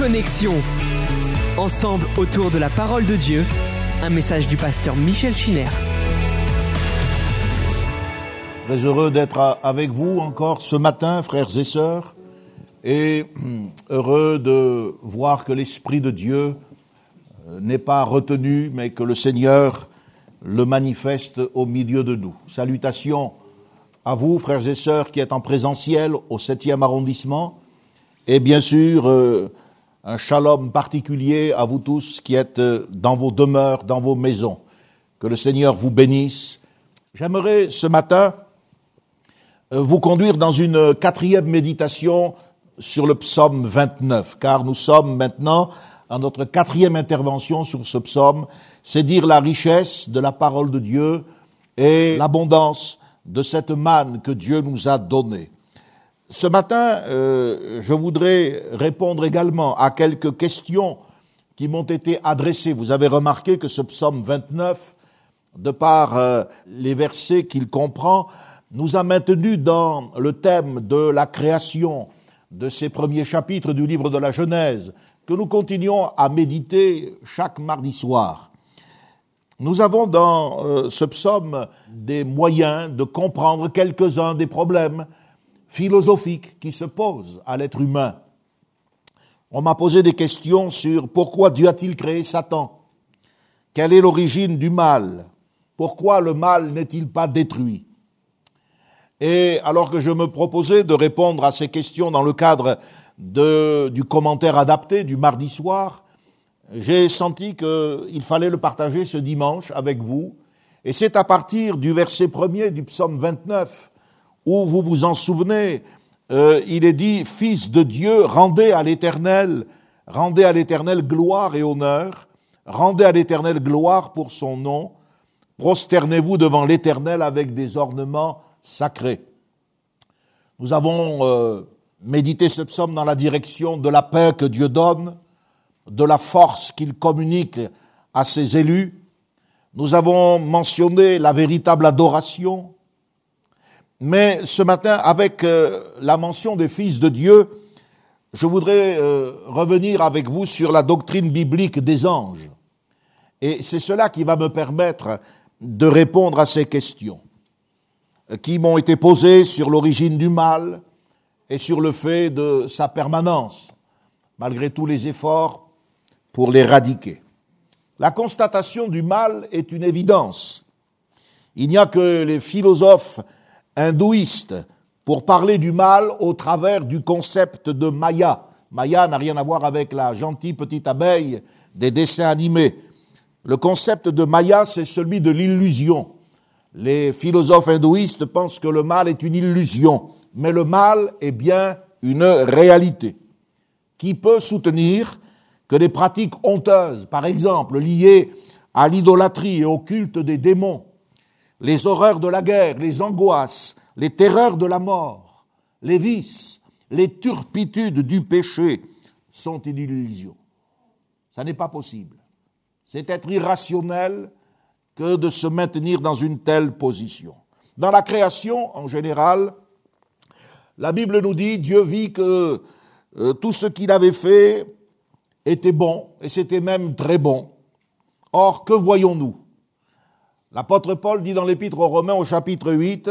Connexion. Ensemble autour de la parole de Dieu, un message du pasteur Michel Chiner. Très heureux d'être avec vous encore ce matin, frères et sœurs, et heureux de voir que l'Esprit de Dieu euh, n'est pas retenu, mais que le Seigneur le manifeste au milieu de nous. Salutations à vous, frères et sœurs, qui êtes en présentiel au 7e arrondissement, et bien sûr, euh, un shalom particulier à vous tous qui êtes euh, dans vos demeures, dans vos maisons. Que le Seigneur vous bénisse. J'aimerais ce matin euh, vous conduire dans une quatrième méditation sur le psaume 29, car nous sommes maintenant à notre quatrième intervention sur ce psaume, c'est dire la richesse de la parole de Dieu et l'abondance de cette manne que Dieu nous a donnée. Ce matin, euh, je voudrais répondre également à quelques questions qui m'ont été adressées. Vous avez remarqué que ce psaume 29, de par euh, les versets qu'il comprend, nous a maintenus dans le thème de la création de ces premiers chapitres du livre de la Genèse, que nous continuons à méditer chaque mardi soir. Nous avons dans euh, ce psaume des moyens de comprendre quelques-uns des problèmes philosophiques qui se posent à l'être humain. On m'a posé des questions sur pourquoi Dieu a-t-il créé Satan? Quelle est l'origine du mal? Pourquoi le mal n'est-il pas détruit? Et alors que je me proposais de répondre à ces questions dans le cadre de, du commentaire adapté du mardi soir, j'ai senti qu'il fallait le partager ce dimanche avec vous. Et c'est à partir du verset premier du psaume 29, où vous vous en souvenez, euh, il est dit, Fils de Dieu, rendez à l'Éternel, rendez à l'Éternel gloire et honneur, rendez à l'Éternel gloire pour son nom, prosternez-vous devant l'Éternel avec des ornements sacrés. Nous avons euh, médité ce psaume dans la direction de la paix que Dieu donne, de la force qu'il communique à ses élus. Nous avons mentionné la véritable adoration. Mais ce matin, avec euh, la mention des fils de Dieu, je voudrais euh, revenir avec vous sur la doctrine biblique des anges. Et c'est cela qui va me permettre de répondre à ces questions qui m'ont été posées sur l'origine du mal et sur le fait de sa permanence, malgré tous les efforts pour l'éradiquer. La constatation du mal est une évidence. Il n'y a que les philosophes hindouistes pour parler du mal au travers du concept de Maya. Maya n'a rien à voir avec la gentille petite abeille des dessins animés. Le concept de Maya, c'est celui de l'illusion. Les philosophes hindouistes pensent que le mal est une illusion, mais le mal est bien une réalité. Qui peut soutenir que des pratiques honteuses, par exemple liées à l'idolâtrie et au culte des démons, les horreurs de la guerre, les angoisses, les terreurs de la mort, les vices, les turpitudes du péché sont une illusion. Ça n'est pas possible. C'est être irrationnel que de se maintenir dans une telle position. Dans la création, en général, la Bible nous dit, Dieu vit que euh, tout ce qu'il avait fait était bon, et c'était même très bon. Or, que voyons-nous? L'apôtre Paul dit dans l'épître aux Romains au chapitre 8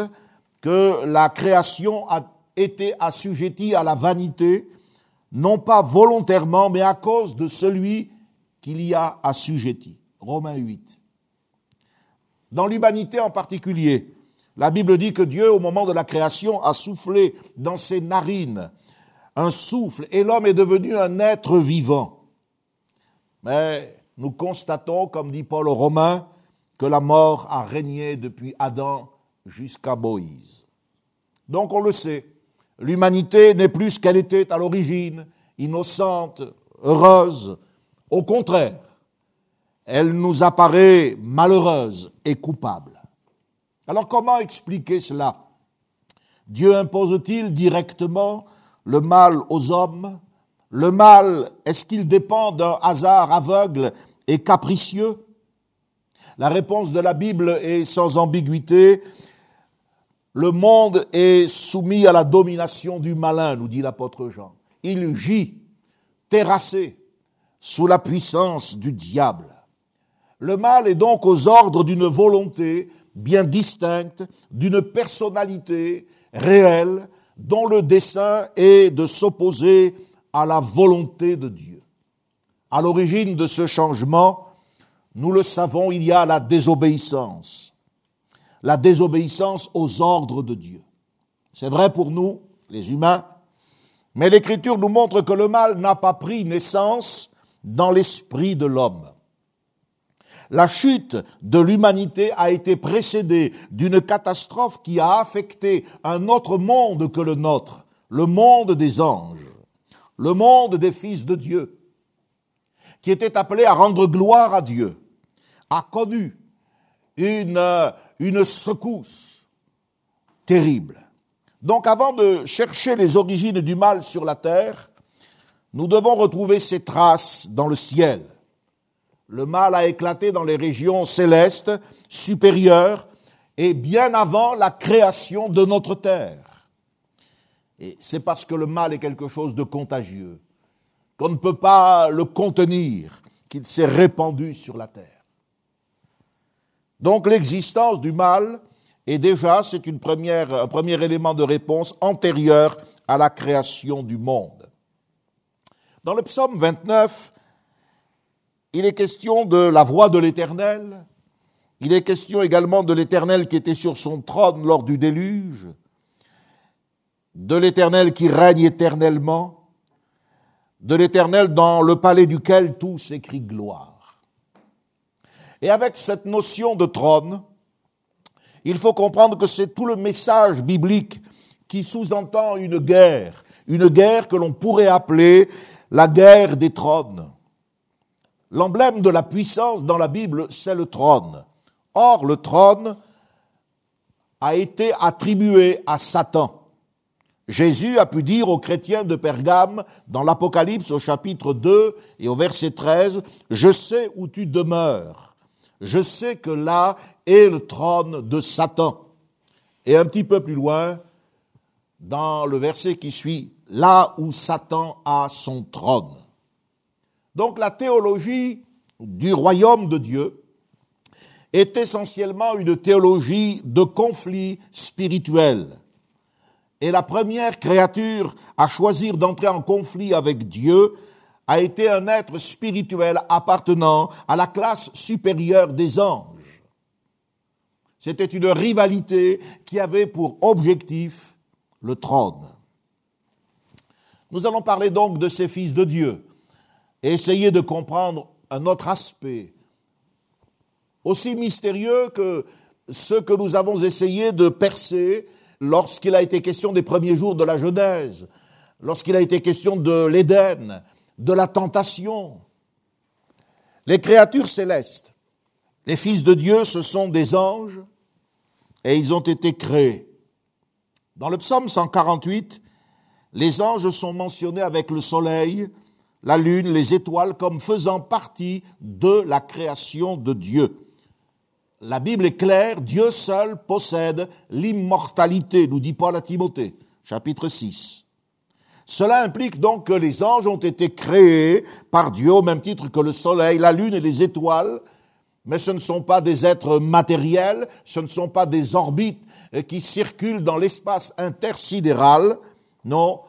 que la création a été assujettie à la vanité, non pas volontairement, mais à cause de celui qu'il y a assujetti. Romains 8. Dans l'humanité en particulier, la Bible dit que Dieu, au moment de la création, a soufflé dans ses narines un souffle, et l'homme est devenu un être vivant. Mais nous constatons, comme dit Paul aux Romains, que la mort a régné depuis Adam jusqu'à Moïse. Donc on le sait, l'humanité n'est plus ce qu'elle était à l'origine, innocente, heureuse. Au contraire, elle nous apparaît malheureuse et coupable. Alors comment expliquer cela? Dieu impose-t-il directement le mal aux hommes? Le mal, est-ce qu'il dépend d'un hasard aveugle et capricieux? La réponse de la Bible est sans ambiguïté. Le monde est soumis à la domination du malin, nous dit l'apôtre Jean. Il gît terrassé sous la puissance du diable. Le mal est donc aux ordres d'une volonté bien distincte, d'une personnalité réelle, dont le dessein est de s'opposer à la volonté de Dieu. À l'origine de ce changement, nous le savons, il y a la désobéissance, la désobéissance aux ordres de Dieu. C'est vrai pour nous, les humains, mais l'Écriture nous montre que le mal n'a pas pris naissance dans l'esprit de l'homme. La chute de l'humanité a été précédée d'une catastrophe qui a affecté un autre monde que le nôtre, le monde des anges, le monde des fils de Dieu, qui était appelé à rendre gloire à Dieu, a connu une, une secousse terrible. Donc avant de chercher les origines du mal sur la terre, nous devons retrouver ses traces dans le ciel. Le mal a éclaté dans les régions célestes supérieures et bien avant la création de notre terre. Et c'est parce que le mal est quelque chose de contagieux, qu'on ne peut pas le contenir, qu'il s'est répandu sur la terre. Donc l'existence du mal est déjà, c'est un premier élément de réponse antérieur à la création du monde. Dans le psaume 29, il est question de la voix de l'Éternel. Il est question également de l'Éternel qui était sur son trône lors du déluge, de l'Éternel qui règne éternellement, de l'Éternel dans le palais duquel tout s'écrit gloire. Et avec cette notion de trône, il faut comprendre que c'est tout le message biblique qui sous-entend une guerre, une guerre que l'on pourrait appeler la guerre des trônes. L'emblème de la puissance dans la Bible, c'est le trône. Or, le trône a été attribué à Satan. Jésus a pu dire aux chrétiens de Pergame, dans l'Apocalypse au chapitre 2 et au verset 13, Je sais où tu demeures. Je sais que là est le trône de Satan. Et un petit peu plus loin, dans le verset qui suit, là où Satan a son trône. Donc la théologie du royaume de Dieu est essentiellement une théologie de conflit spirituel. Et la première créature à choisir d'entrer en conflit avec Dieu a été un être spirituel appartenant à la classe supérieure des anges. C'était une rivalité qui avait pour objectif le trône. Nous allons parler donc de ces fils de Dieu et essayer de comprendre un autre aspect, aussi mystérieux que ce que nous avons essayé de percer lorsqu'il a été question des premiers jours de la Genèse, lorsqu'il a été question de l'Éden, de la tentation. Les créatures célestes, les fils de Dieu, ce sont des anges et ils ont été créés. Dans le psaume 148, les anges sont mentionnés avec le soleil, la lune, les étoiles comme faisant partie de la création de Dieu. La Bible est claire, Dieu seul possède l'immortalité, nous dit Paul à Timothée, chapitre 6. Cela implique donc que les anges ont été créés par Dieu au même titre que le soleil, la lune et les étoiles, mais ce ne sont pas des êtres matériels, ce ne sont pas des orbites qui circulent dans l'espace intersidéral, non,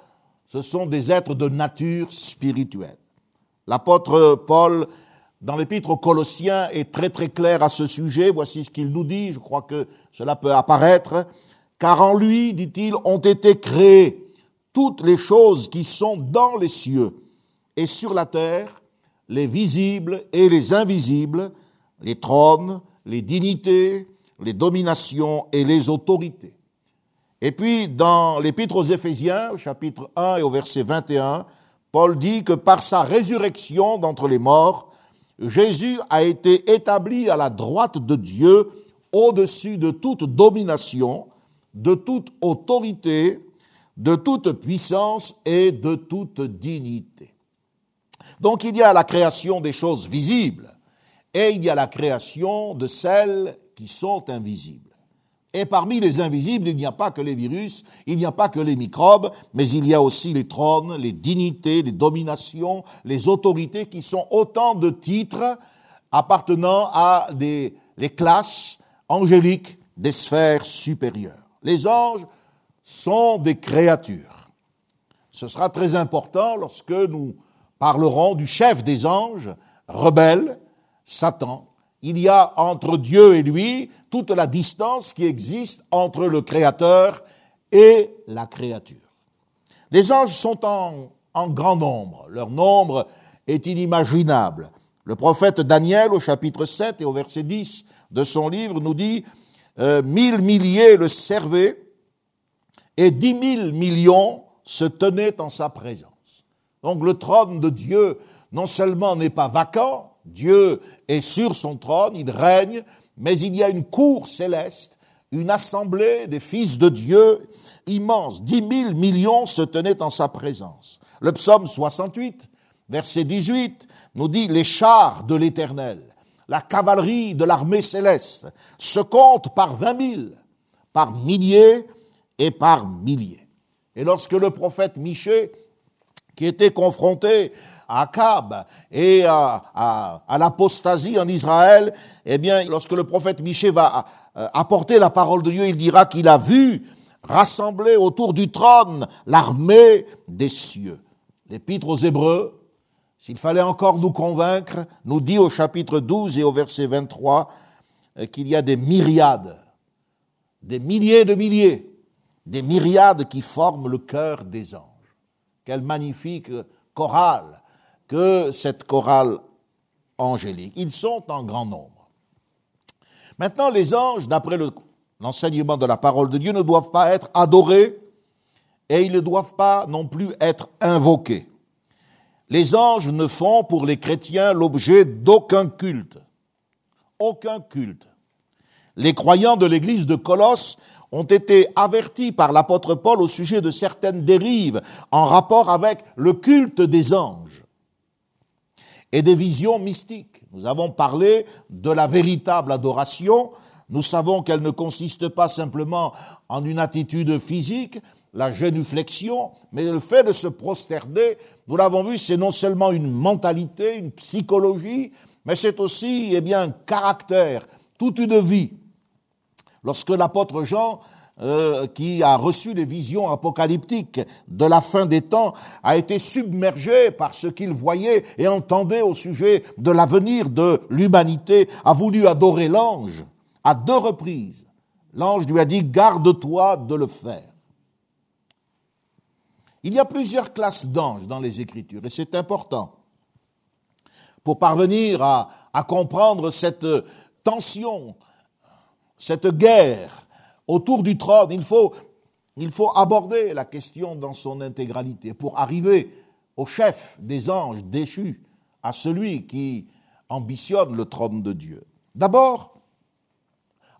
ce sont des êtres de nature spirituelle. L'apôtre Paul, dans l'épître aux Colossiens, est très très clair à ce sujet. Voici ce qu'il nous dit, je crois que cela peut apparaître. Car en lui, dit-il, ont été créées toutes les choses qui sont dans les cieux et sur la terre, les visibles et les invisibles, les trônes, les dignités, les dominations et les autorités. Et puis, dans l'épître aux Éphésiens, au chapitre 1 et au verset 21, Paul dit que par sa résurrection d'entre les morts, Jésus a été établi à la droite de Dieu au-dessus de toute domination, de toute autorité, de toute puissance et de toute dignité. Donc il y a la création des choses visibles et il y a la création de celles qui sont invisibles. Et parmi les invisibles, il n'y a pas que les virus, il n'y a pas que les microbes, mais il y a aussi les trônes, les dignités, les dominations, les autorités qui sont autant de titres appartenant à des les classes angéliques des sphères supérieures. Les anges sont des créatures. Ce sera très important lorsque nous parlerons du chef des anges, rebelle, Satan. Il y a entre Dieu et lui toute la distance qui existe entre le Créateur et la créature. Les anges sont en, grand nombre. Leur nombre est inimaginable. Le prophète Daniel, au chapitre 7 et au verset 10 de son livre, nous dit euh, Mille milliers le servaient et dix mille millions se tenaient en sa présence. Donc le trône de Dieu non seulement n'est pas vacant, Dieu est sur son trône, il règne, mais il y a une cour céleste, une assemblée des fils de Dieu immense. Dix mille millions se tenaient en sa présence. Le psaume 68, verset 18, nous dit les chars de l'éternel, la cavalerie de l'armée céleste se comptent par vingt mille, par milliers et par milliers. Et lorsque le prophète Michée, qui était confronté à Akab et à, l'apostasie en Israël, eh bien, lorsque le prophète Michée va euh, apporter la parole de Dieu, il dira qu'il a vu rassembler autour du trône l'armée des cieux. L'épître aux Hébreux s'il fallait encore nous convaincre, nous dit au chapitre 12 et au verset 23 euh, qu'il y a des myriades, des milliers de milliers, des myriades qui forment le cœur des anges. Quelle magnifique chorale que cette chorale angélique. Ils sont en grand nombre. Maintenant, les anges, d'après l'enseignement de la parole de Dieu, ne doivent pas être adorés et ils ne doivent pas non plus être invoqués. Les anges ne font pour les chrétiens l'objet d'aucun culte. Aucun culte. Les croyants de l'église de Colosse ont été avertis par l'apôtre Paul au sujet de certaines dérives en rapport avec le culte des anges et des visions mystiques. Nous avons parlé de la véritable adoration. Nous savons qu'elle ne consiste pas simplement en une attitude physique, la génuflexion, mais le fait de se prosterner nous l'avons vu, c'est non seulement une mentalité, une psychologie, mais c'est aussi eh bien, un caractère, toute une vie. Lorsque l'apôtre Jean, euh, qui a reçu les visions apocalyptiques de la fin des temps, a été submergé par ce qu'il voyait et entendait au sujet de l'avenir de l'humanité, a voulu adorer l'ange à deux reprises. L'ange lui a dit, garde-toi de le faire. Il y a plusieurs classes d'anges dans les Écritures, et c'est important. Pour parvenir à, comprendre cette tension, cette guerre autour du trône, il faut, aborder la question dans son intégralité pour arriver au chef des anges déchus, à celui qui ambitionne le trône de Dieu. D'abord,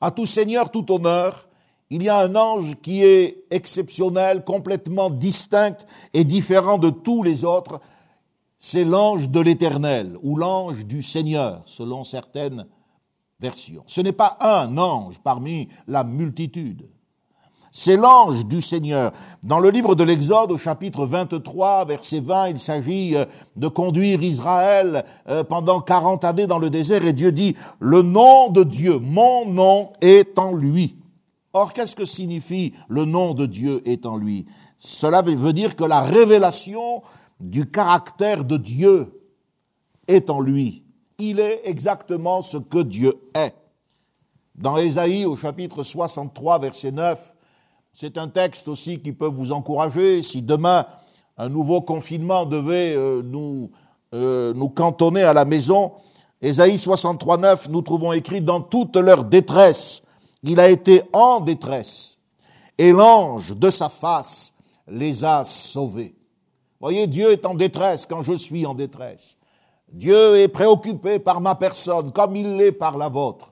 à tout seigneur, tout honneur, il y a un ange qui est exceptionnel, complètement distinct et différent de tous les autres. C'est l'ange de l'Éternel ou l'ange du Seigneur, selon certaines versions. Ce n'est pas un ange parmi la multitude. C'est l'ange du Seigneur. Dans le livre de l'Exode, au chapitre 23, verset 20, il s'agit euh, de conduire Israël euh, pendant 40 années dans le désert et Dieu dit, le nom de Dieu, mon nom est en lui. Or, qu'est-ce que signifie le nom de Dieu est en lui Cela veut dire que la révélation du caractère de Dieu est en lui. Il est exactement ce que Dieu est. Dans Ésaïe au chapitre 63 verset 9, c'est un texte aussi qui peut vous encourager si demain un nouveau confinement devait euh, nous, euh, nous cantonner à la maison. Ésaïe 63 9, nous trouvons écrit dans toute leur détresse, il a été en détresse et l'ange de sa face les a sauvés. Voyez, Dieu est en détresse quand je suis en détresse. Dieu est préoccupé par ma personne comme il l'est par la vôtre.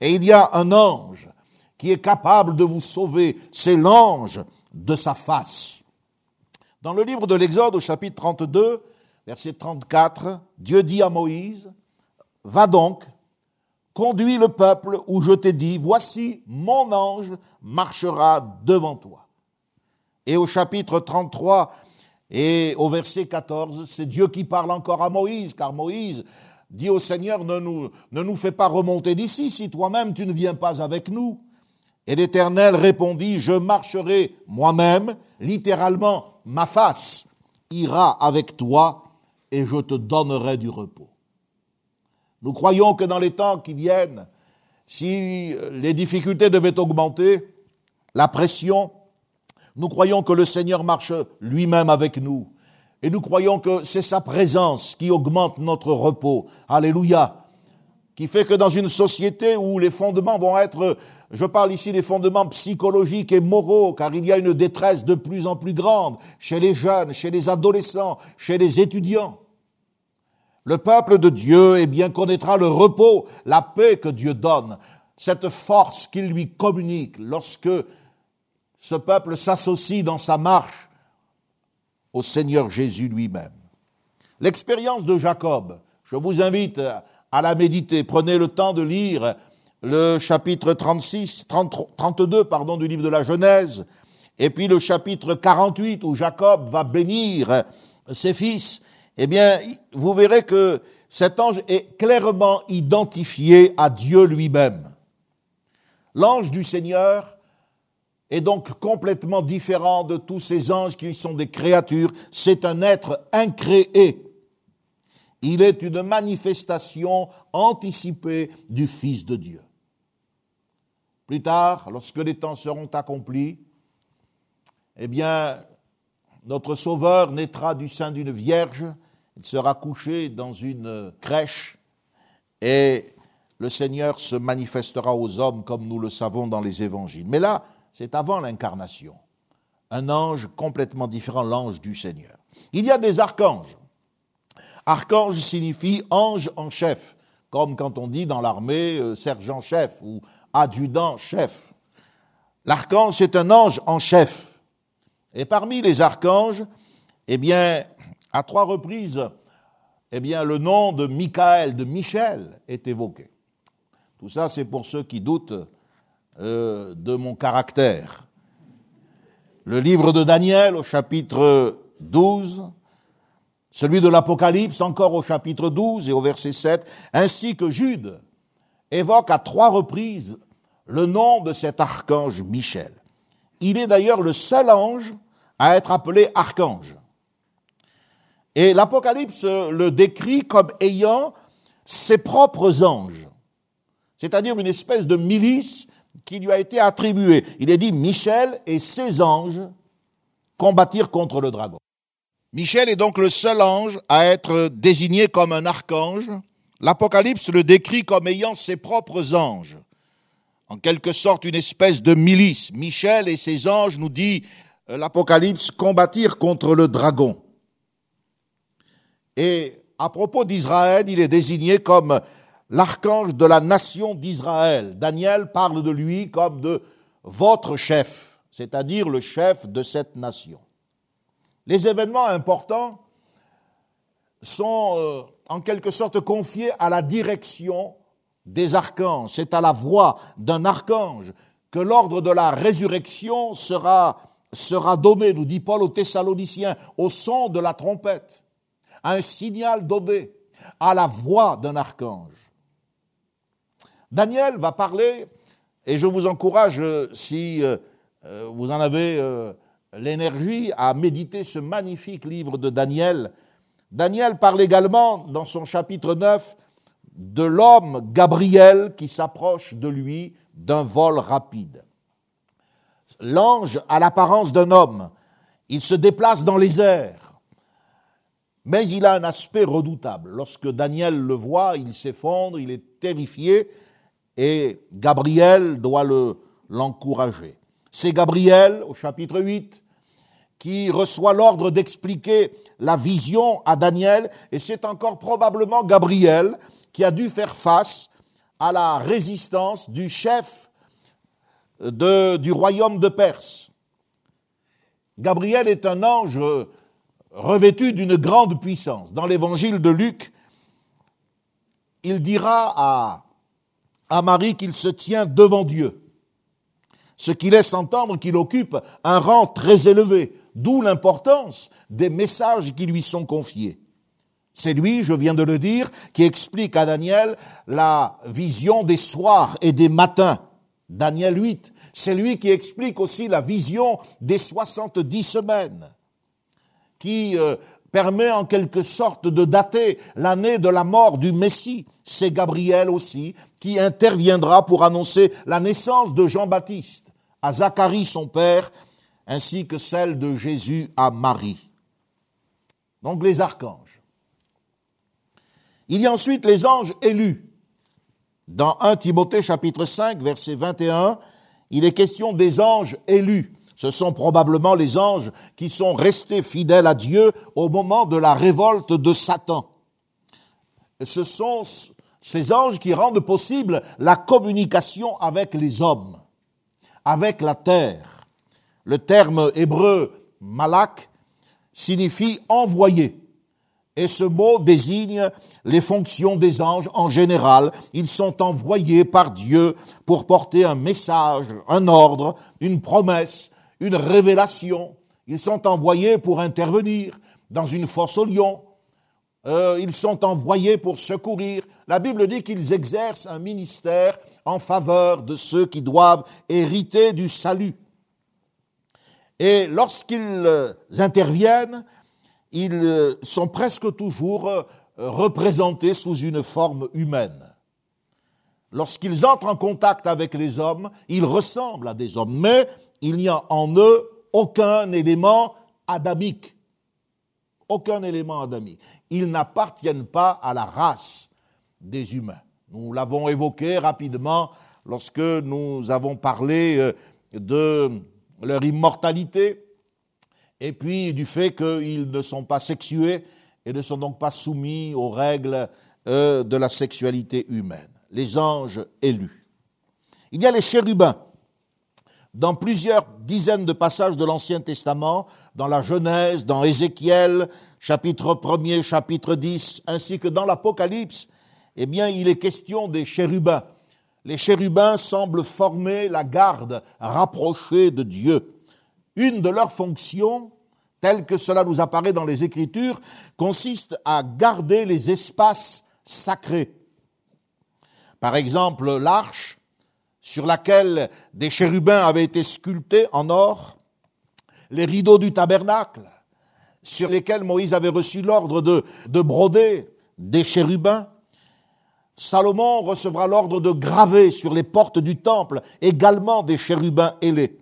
Et il y a un ange qui est capable de vous sauver. C'est l'ange de sa face. Dans le livre de l'Exode au chapitre 32, verset 34, Dieu dit à Moïse, Va donc, conduis le peuple où je t'ai dit, voici mon ange marchera devant toi. Et au chapitre 33 et au verset 14, c'est Dieu qui parle encore à Moïse, car Moïse dit au Seigneur, ne nous, ne nous fais pas remonter d'ici si toi-même tu ne viens pas avec nous. Et l'Éternel répondit, je marcherai moi-même, littéralement ma face ira avec toi et je te donnerai du repos. Nous croyons que dans les temps qui viennent, si les difficultés devaient augmenter, la pression, nous croyons que le Seigneur marche lui-même avec nous. Et nous croyons que c'est sa présence qui augmente notre repos. Alléluia. Qui fait que dans une société où les fondements vont être, je parle ici des fondements psychologiques et moraux, car il y a une détresse de plus en plus grande chez les jeunes, chez les adolescents, chez les étudiants. Le peuple de Dieu, eh bien, connaîtra le repos, la paix que Dieu donne, cette force qu'il lui communique lorsque ce peuple s'associe dans sa marche au Seigneur Jésus lui-même. L'expérience de Jacob, je vous invite à la méditer. Prenez le temps de lire le chapitre 36, 32 pardon, du livre de la Genèse, et puis le chapitre 48 où Jacob va bénir ses fils eh bien, vous verrez que cet ange est clairement identifié à Dieu lui-même. L'ange du Seigneur est donc complètement différent de tous ces anges qui sont des créatures. C'est un être incréé. Il est une manifestation anticipée du Fils de Dieu. Plus tard, lorsque les temps seront accomplis, eh bien, notre Sauveur naîtra du sein d'une vierge il sera couché dans une crèche et le Seigneur se manifestera aux hommes comme nous le savons dans les évangiles. Mais là, c'est avant l'incarnation. Un ange complètement différent, l'ange du Seigneur. Il y a des archanges. Archange signifie ange en chef, comme quand on dit dans l'armée euh, sergent-chef ou adjudant-chef. L'archange, c'est un ange en chef. Et parmi les archanges, eh bien, à trois reprises, eh bien, le nom de Michael, de Michel, est évoqué. Tout ça, c'est pour ceux qui doutent euh, de mon caractère. Le livre de Daniel au chapitre 12, celui de l'Apocalypse encore au chapitre 12 et au verset 7, ainsi que Jude évoque à trois reprises le nom de cet archange Michel. Il est d'ailleurs le seul ange à être appelé archange. Et l'Apocalypse le décrit comme ayant ses propres anges, c'est-à-dire une espèce de milice qui lui a été attribuée. Il est dit Michel et ses anges combattirent contre le dragon. Michel est donc le seul ange à être désigné comme un archange. L'Apocalypse le décrit comme ayant ses propres anges, en quelque sorte une espèce de milice. Michel et ses anges, nous dit euh, l'Apocalypse, combattirent contre le dragon. Et à propos d'Israël, il est désigné comme l'archange de la nation d'Israël. Daniel parle de lui comme de votre chef, c'est-à-dire le chef de cette nation. Les événements importants sont euh, en quelque sorte confiés à la direction des archanges. C'est à la voix d'un archange que l'ordre de la résurrection sera, sera donné, nous dit Paul aux Thessaloniciens, au son de la trompette un signal donné à la voix d'un archange. Daniel va parler, et je vous encourage, euh, si euh, euh, vous en avez l'énergie, à méditer ce magnifique livre de Daniel. Daniel parle également, dans son chapitre 9, de l'homme Gabriel qui s'approche de lui d'un vol rapide. L'ange a l'apparence d'un homme. Il se déplace dans les airs. Mais il a un aspect redoutable. Lorsque Daniel le voit, il s'effondre, il est terrifié, et Gabriel doit le, l'encourager. C'est Gabriel, au chapitre 8, qui reçoit l'ordre d'expliquer la vision à Daniel, et c'est encore probablement Gabriel qui a dû faire face à la résistance du chef du royaume de Perse. Gabriel est un ange revêtu d'une grande puissance. Dans l'évangile de Luc, il dira à, à Marie qu'il se tient devant Dieu, ce qui laisse entendre qu'il occupe un rang très élevé, d'où l'importance des messages qui lui sont confiés. C'est lui, je viens de le dire, qui explique à Daniel la vision des soirs et des matins. Daniel 8. C'est lui qui explique aussi la vision des 70 semaines, qui euh, permet en quelque sorte de dater l'année de la mort du Messie. C'est Gabriel aussi qui interviendra pour annoncer la naissance de Jean-Baptiste à Zacharie son père, ainsi que celle de Jésus à Marie. Donc les archanges. Il y a ensuite les anges élus. Dans 1 Timothée chapitre 5 verset 21, il est question des anges élus. Ce sont probablement les anges qui sont restés fidèles à Dieu au moment de la révolte de Satan. Ce sont ces anges qui rendent possible la communication avec les hommes, avec la terre. Le terme hébreu malak signifie envoyer. Et ce mot désigne les fonctions des anges en général. Ils sont envoyés par Dieu pour porter un message, un ordre, une promesse, une révélation. Ils sont envoyés pour intervenir dans une fosse au lion. Euh, ils sont envoyés pour secourir. La Bible dit qu'ils exercent un ministère en faveur de ceux qui doivent hériter du salut. Et lorsqu'ils euh, interviennent, ils euh, sont presque toujours représentés sous une forme humaine. Lorsqu'ils entrent en contact avec les hommes, ils ressemblent à des hommes, mais il n'y a en eux aucun élément adamique. Aucun élément adamique. Ils n'appartiennent pas à la race des humains. Nous l'avons évoqué rapidement lorsque nous avons parlé euh, de leur immortalité et puis du fait qu'ils ne sont pas sexués et ne sont donc pas soumis aux règles euh, de la sexualité humaine les anges élus. Il y a les chérubins. Dans plusieurs dizaines de passages de l'Ancien Testament, dans la Genèse, dans Ézéchiel, chapitre 1er, chapitre 10, ainsi que dans l'Apocalypse, eh bien, il est question des chérubins. Les chérubins semblent former la garde rapprochée de Dieu. Une de leurs fonctions, telle que cela nous apparaît dans les Écritures, consiste à garder les espaces sacrés. Par exemple, l'arche sur laquelle des chérubins avaient été sculptés en or, les rideaux du tabernacle sur lesquels Moïse avait reçu l'ordre de, de broder des chérubins. Salomon recevra l'ordre de graver sur les portes du temple également des chérubins ailés.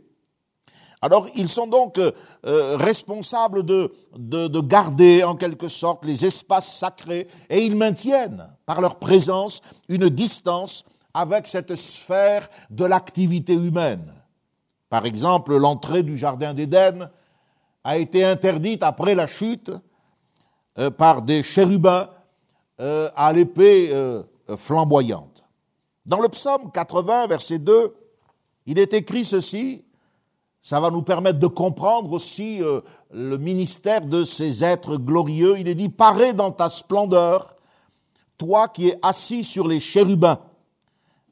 Alors ils sont donc euh, euh, responsables de, de, de, garder en quelque sorte les espaces sacrés et ils maintiennent par leur présence une distance avec cette sphère de l'activité humaine. Par exemple, l'entrée du Jardin d'Éden a été interdite après la chute euh, par des chérubins à l'épée flamboyante. Dans le psaume 80, verset 2, il est écrit ceci, ça va nous permettre de comprendre aussi euh, le ministère de ces êtres glorieux. Il est dit, parais dans ta splendeur, toi qui es assis sur les chérubins.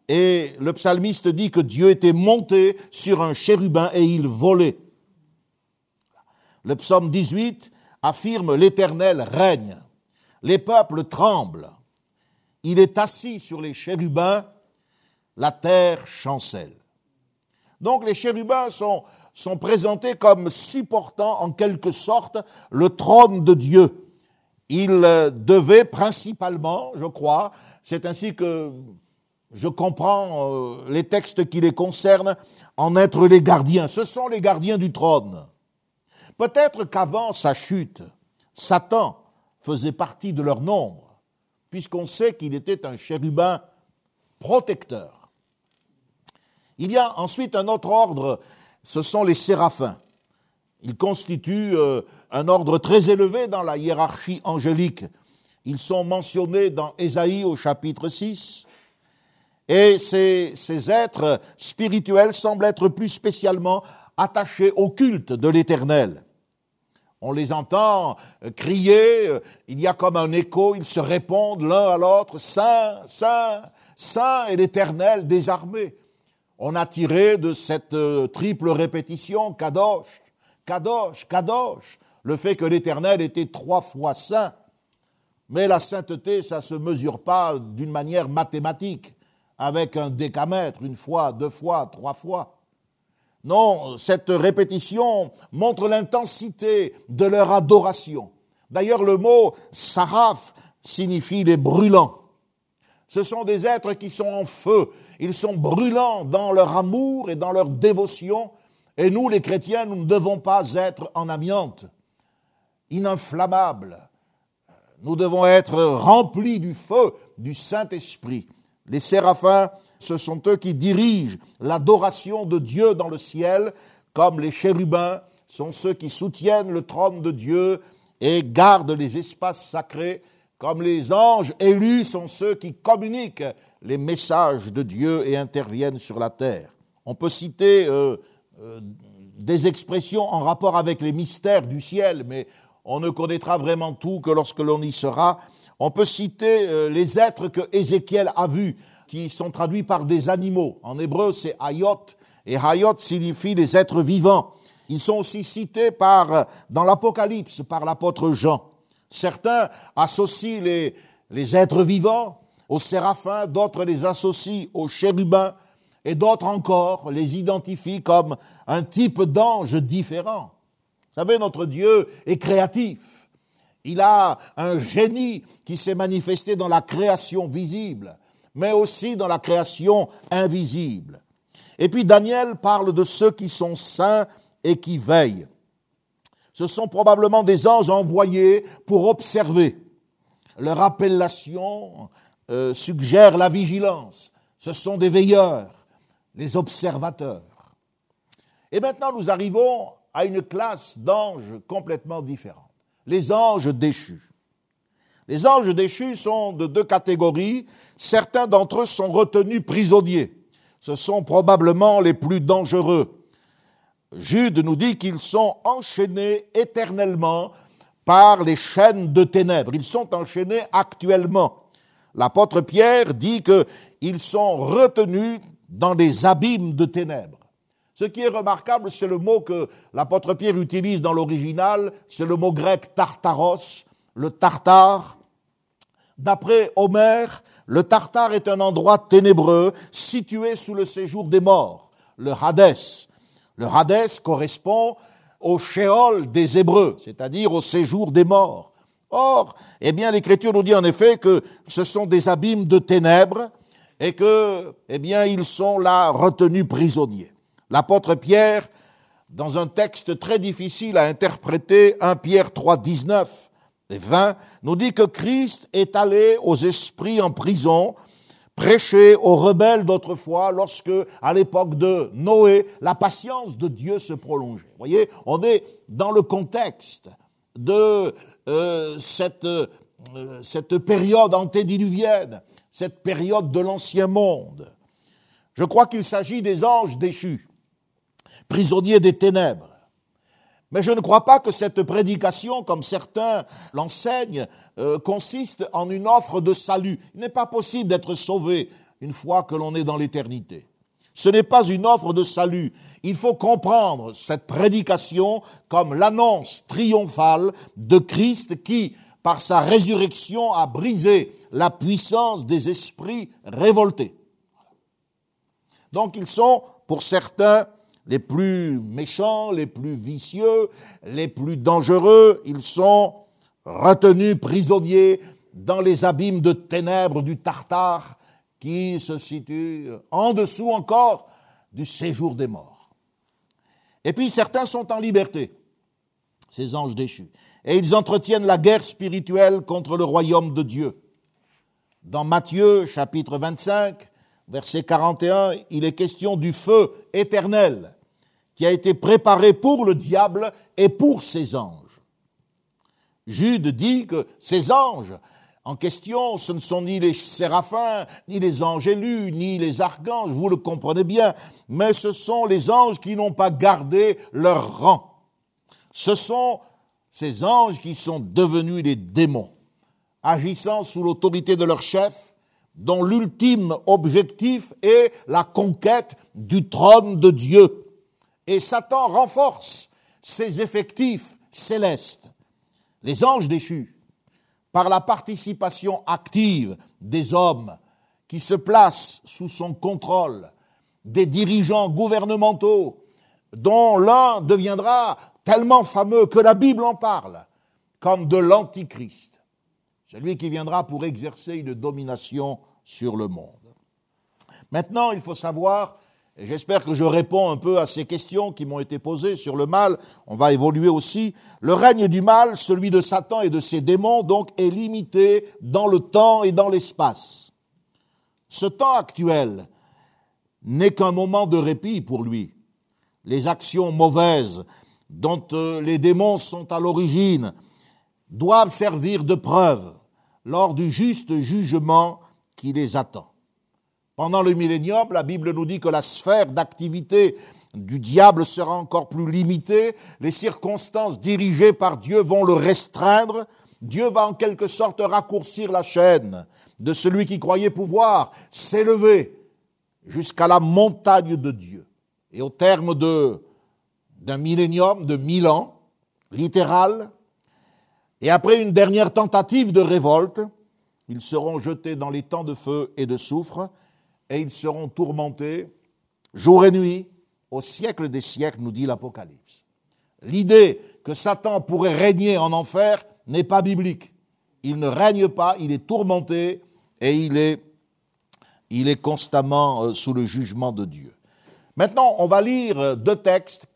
Et le psalmiste dit que Dieu était monté sur un chérubin et il volait. Le psaume 18 affirme l'Éternel règne. Les peuples tremblent. Il est assis sur les chérubins, la terre chancelle. Donc les chérubins sont sont présentés comme supportant en quelque sorte le trône de Dieu. Ils devaient principalement, je crois, c'est ainsi que je comprends euh, les textes qui les concernent, en être les gardiens. Ce sont les gardiens du trône. Peut-être qu'avant sa chute, Satan faisait partie de leur nombre, puisqu'on sait qu'il était un chérubin protecteur. Il y a ensuite un autre ordre ce sont les séraphins. Ils constituent euh, un ordre très élevé dans la hiérarchie angélique. Ils sont mentionnés dans Ésaïe au chapitre 6. Et ces, êtres spirituels semblent être plus spécialement attachés au culte de l'Éternel. On les entend euh, crier, euh, il y a comme un écho, ils se répondent l'un à l'autre, Saint, Saint, Saint et l'Éternel désarmé. On a tiré de cette euh, triple répétition, Kadosh, Kadosh, Kadosh, le fait que l'Éternel était trois fois saint. Mais la sainteté, ça ne se mesure pas d'une manière mathématique, avec un décamètre, une fois, deux fois, trois fois. Non, cette répétition montre l'intensité de leur adoration. D'ailleurs, le mot saraf signifie les brûlants. Ce sont des êtres qui sont en feu, ils sont brûlants dans leur amour et dans leur dévotion, et nous, les chrétiens, nous ne devons pas être en amiante, ininflammables. Nous devons être remplis du feu du Saint-Esprit. Les séraphins, ce sont eux qui dirigent l'adoration de Dieu dans le ciel, comme les chérubins sont ceux qui soutiennent le trône de Dieu et gardent les espaces sacrés, comme les anges élus sont ceux qui communiquent les messages de Dieu et interviennent sur la terre. On peut citer euh, euh, des expressions en rapport avec les mystères du ciel, mais on ne connaîtra vraiment tout que lorsque l'on y sera. On peut citer euh, les êtres que Ézéchiel a vus, qui sont traduits par des animaux. En hébreu, c'est Hayot, et Hayot signifie les êtres vivants. Ils sont aussi cités par, dans l'Apocalypse par l'apôtre Jean. Certains associent les, les êtres vivants aux séraphins, d'autres les associent aux chérubins, et d'autres encore les identifient comme un type d'ange différent. Vous savez, notre Dieu est créatif. Il a un génie qui s'est manifesté dans la création visible, mais aussi dans la création invisible. Et puis Daniel parle de ceux qui sont saints et qui veillent. Ce sont probablement des anges envoyés pour observer. Leur appellation euh, suggère la vigilance. Ce sont des veilleurs, les observateurs. Et maintenant, nous arrivons à une classe d'anges complètement différente les anges déchus. Les anges déchus sont de deux catégories. Certains d'entre eux sont retenus prisonniers. Ce sont probablement les plus dangereux. Jude nous dit qu'ils sont enchaînés éternellement par les chaînes de ténèbres. Ils sont enchaînés actuellement. L'apôtre Pierre dit qu'ils sont retenus dans des abîmes de ténèbres. Ce qui est remarquable, c'est le mot que l'apôtre Pierre utilise dans l'original, c'est le mot grec tartaros, le tartare. D'après Homère, le tartare est un endroit ténébreux situé sous le séjour des morts, le Hadès. Le Hadès correspond au Sheol des Hébreux, c'est-à-dire au séjour des morts. Or, eh bien, l'Écriture nous dit en effet que ce sont des abîmes de ténèbres et que, eh bien, ils sont là retenus prisonniers. L'apôtre Pierre, dans un texte très difficile à interpréter, 1 Pierre 3, 19 et 20, nous dit que Christ est allé aux esprits en prison, prêcher aux rebelles d'autrefois lorsque, à l'époque de Noé, la patience de Dieu se prolongeait. Vous voyez, on est dans le contexte de euh, cette, euh, cette période antédiluvienne, cette période de l'ancien monde. Je crois qu'il s'agit des anges déchus prisonnier des ténèbres. Mais je ne crois pas que cette prédication, comme certains l'enseignent, euh, consiste en une offre de salut. Il n'est pas possible d'être sauvé une fois que l'on est dans l'éternité. Ce n'est pas une offre de salut. Il faut comprendre cette prédication comme l'annonce triomphale de Christ qui, par sa résurrection, a brisé la puissance des esprits révoltés. Donc ils sont, pour certains, les plus méchants, les plus vicieux, les plus dangereux, ils sont retenus prisonniers dans les abîmes de ténèbres du Tartare qui se situe en dessous encore du séjour des morts. Et puis certains sont en liberté, ces anges déchus, et ils entretiennent la guerre spirituelle contre le royaume de Dieu. Dans Matthieu chapitre 25, verset 41, il est question du feu éternel qui a été préparé pour le diable et pour ses anges. Jude dit que ces anges en question, ce ne sont ni les séraphins, ni les anges élus, ni les archanges, vous le comprenez bien, mais ce sont les anges qui n'ont pas gardé leur rang. Ce sont ces anges qui sont devenus des démons, agissant sous l'autorité de leur chef, dont l'ultime objectif est la conquête du trône de Dieu. Et Satan renforce ses effectifs célestes. Les anges déchus, par la participation active des hommes qui se placent sous son contrôle, des dirigeants gouvernementaux, dont l'un deviendra tellement fameux que la Bible en parle, comme de l'Antichrist, celui qui viendra pour exercer une domination sur le monde. Maintenant, il faut savoir, j'espère que je réponds un peu à ces questions qui m'ont été posées sur le mal, on va évoluer aussi, le règne du mal, celui de Satan et de ses démons, donc, est limité dans le temps et dans l'espace. Ce temps actuel n'est qu'un moment de répit pour lui. Les actions mauvaises dont euh, les démons sont à l'origine doivent servir de preuve lors du juste jugement qui les attend. Pendant le millénium, la Bible nous dit que la sphère d'activité du diable sera encore plus limitée, les circonstances dirigées par Dieu vont le restreindre, Dieu va en quelque sorte raccourcir la chaîne de celui qui croyait pouvoir s'élever jusqu'à la montagne de Dieu. Et au terme d'un millénium, de mille ans, littéral, et après une dernière tentative de révolte, ils seront jetés dans les temps de feu et de soufre, et ils seront tourmentés jour et nuit au siècle des siècles, nous dit l'Apocalypse. L'idée que Satan pourrait régner en enfer n'est pas biblique. Il ne règne pas, il est tourmenté et il est, constamment euh, sous le jugement de Dieu. Maintenant, on va lire deux textes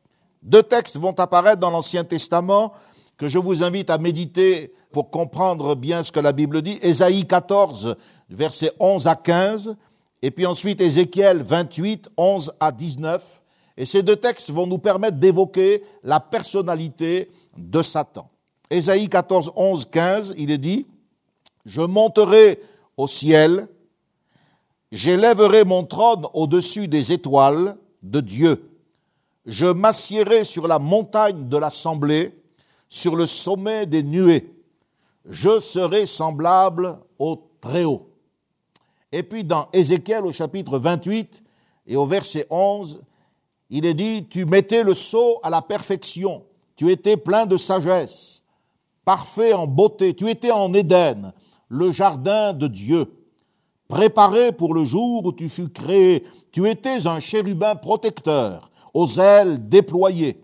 deux textes vont apparaître dans l'Ancien Testament que je vous invite à méditer pour comprendre bien ce que la Bible dit. Ésaïe 14, versets 11 à 15, et puis ensuite Ézéchiel 28, 11 à 19. Et ces deux textes vont nous permettre d'évoquer la personnalité de Satan. Ésaïe 14, 11, 15, il est dit, Je monterai au ciel, j'élèverai mon trône au-dessus des étoiles de Dieu je m'assiérai sur la montagne de l'assemblée, sur le sommet des nuées. Je serai semblable au Très-Haut. Et puis dans Ézéchiel au chapitre 28 et au verset 11, il est dit, tu mettais le sceau à la perfection, tu étais plein de sagesse, parfait en beauté, tu étais en Éden, le jardin de Dieu, préparé pour le jour où tu fus créé, tu étais un chérubin protecteur, aux ailes déployées.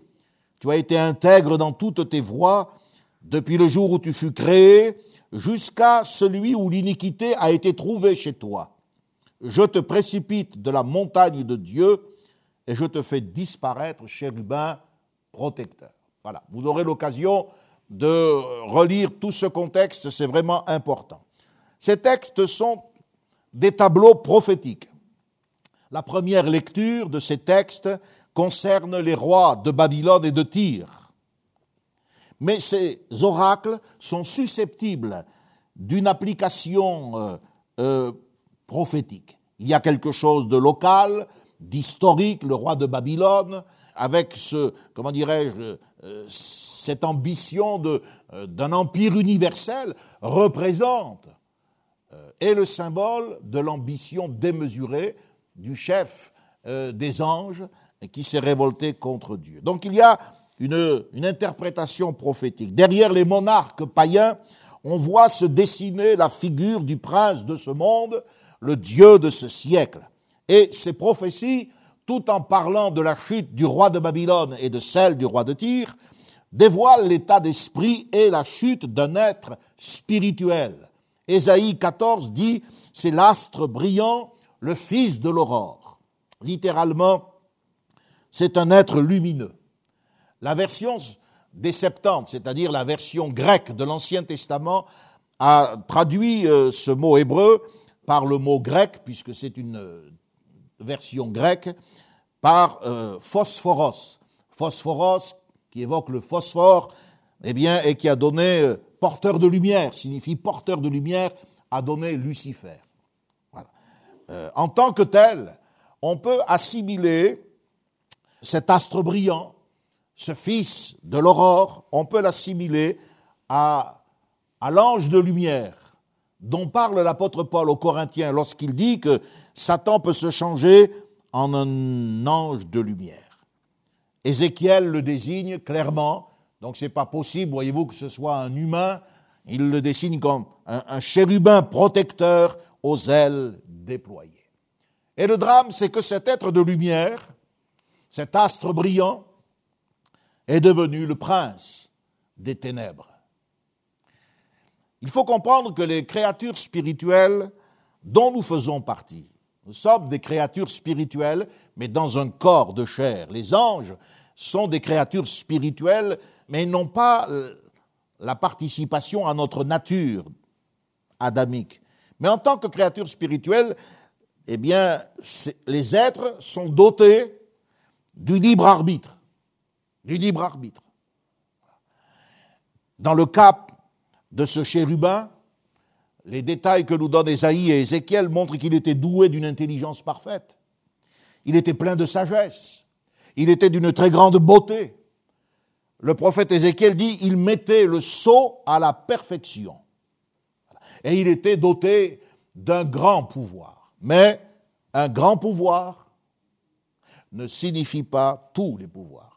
Tu as été intègre dans toutes tes voies depuis le jour où tu fus créé jusqu'à celui où l'iniquité a été trouvée chez toi. Je te précipite de la montagne de Dieu et je te fais disparaître, chérubin protecteur. Voilà, vous aurez l'occasion de relire tout ce contexte, c'est vraiment important. Ces textes sont des tableaux prophétiques. La première lecture de ces textes concerne les rois de Babylone et de Tyr. Mais ces oracles sont susceptibles d'une application euh, euh, prophétique. Il y a quelque chose de local, d'historique, le roi de Babylone, avec ce, comment dirais-je, euh, cette ambition d'un empire universel, représente est le symbole de l'ambition démesurée du chef des anges qui s'est révolté contre Dieu. Une, interprétation prophétique. Derrière les monarques païens, on voit se dessiner la figure du prince de ce monde, le Dieu de ce siècle. Et ces prophéties, tout en parlant de la chute du roi de Babylone et de celle du roi de Tyr, dévoilent l'état d'esprit et la chute d'un être spirituel. Ésaïe 14 dit, c'est l'astre brillant, le fils de l'aurore. Littéralement, c'est un être lumineux. La version des Septante, c'est-à-dire la version grecque de l'Ancien Testament, a traduit euh, ce mot hébreu par le mot grec, puisque c'est une euh, version grecque, par euh, phosphoros. Phosphoros, qui évoque le phosphore, eh bien, et qui a donné porteur de lumière, signifie porteur de lumière, a donné Lucifer. en tant que tel, on peut assimiler cet astre brillant ce fils de l'aurore, on peut l'assimiler à, à l'ange de lumière dont parle l'apôtre Paul aux Corinthiens lorsqu'il dit que Satan peut se changer en un ange de lumière. Ézéchiel le désigne clairement, donc c'est pas possible, voyez-vous, que ce soit un humain, il le dessine comme un chérubin protecteur aux ailes déployées. Et le drame, c'est que cet être de lumière, cet astre brillant, est devenu le prince des ténèbres. Il faut comprendre que les créatures spirituelles dont nous faisons partie, nous sommes des créatures spirituelles, mais dans un corps de chair. Les anges sont des créatures spirituelles, mais n'ont pas la participation à notre nature adamique. Mais en tant que créatures spirituelles, eh bien, les êtres sont dotés du libre arbitre. Du libre arbitre. Dans le cas de ce chérubin, les détails que nous donnent Esaïe et Ézéchiel montrent qu'il était doué d'une intelligence parfaite. Il était plein de sagesse. Il était d'une très grande beauté. Le prophète Ézéchiel dit, il mettait le sceau à la perfection. Et il était doté d'un grand pouvoir. Mais un grand pouvoir ne signifie pas tous les pouvoirs.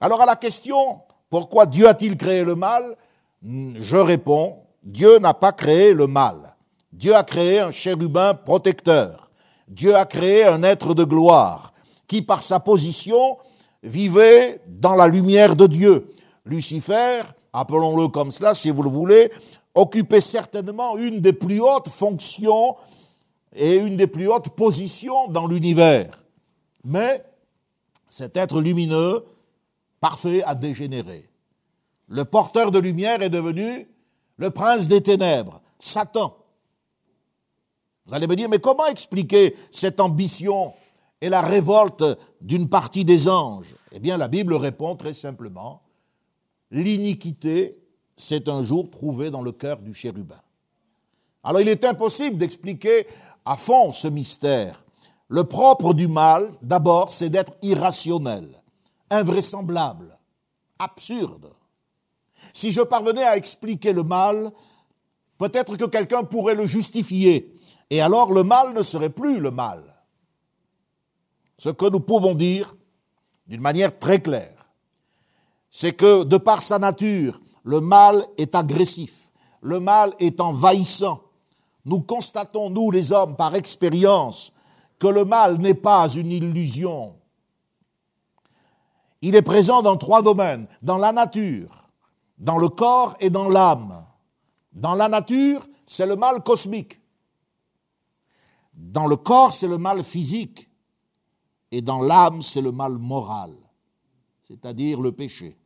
Alors à la question, pourquoi Dieu a-t-il créé le mal Je réponds, Dieu n'a pas créé le mal. Dieu a créé un chérubin protecteur. Dieu a créé un être de gloire qui, par sa position, vivait dans la lumière de Dieu. Lucifer, appelons-le comme cela si vous le voulez, occupait certainement une des plus hautes fonctions et une des plus hautes positions dans l'univers. Mais cet être lumineux parfait a dégénéré. Le porteur de lumière est devenu le prince des ténèbres, Satan. Vous allez me dire, mais comment expliquer cette ambition et la révolte d'une partie des anges? Eh bien, la Bible répond très simplement, l'iniquité s'est un jour trouvée dans le cœur du chérubin. Alors il est impossible d'expliquer à fond ce mystère. Le propre du mal, d'abord, c'est d'être irrationnel invraisemblable, absurde. Si je parvenais à expliquer le mal, peut-être que quelqu'un pourrait le justifier, et alors le mal ne serait plus le mal. Ce que nous pouvons dire, d'une manière très claire, c'est que de par sa nature, le mal est agressif, le mal est envahissant. Nous constatons, nous les hommes, par expérience, que le mal n'est pas une illusion, il est présent dans trois domaines, dans la nature, dans le corps et dans l'âme. Dans la nature, c'est le mal cosmique. Dans le corps, c'est le mal physique. Et dans l'âme, c'est le mal moral, c'est-à-dire le péché.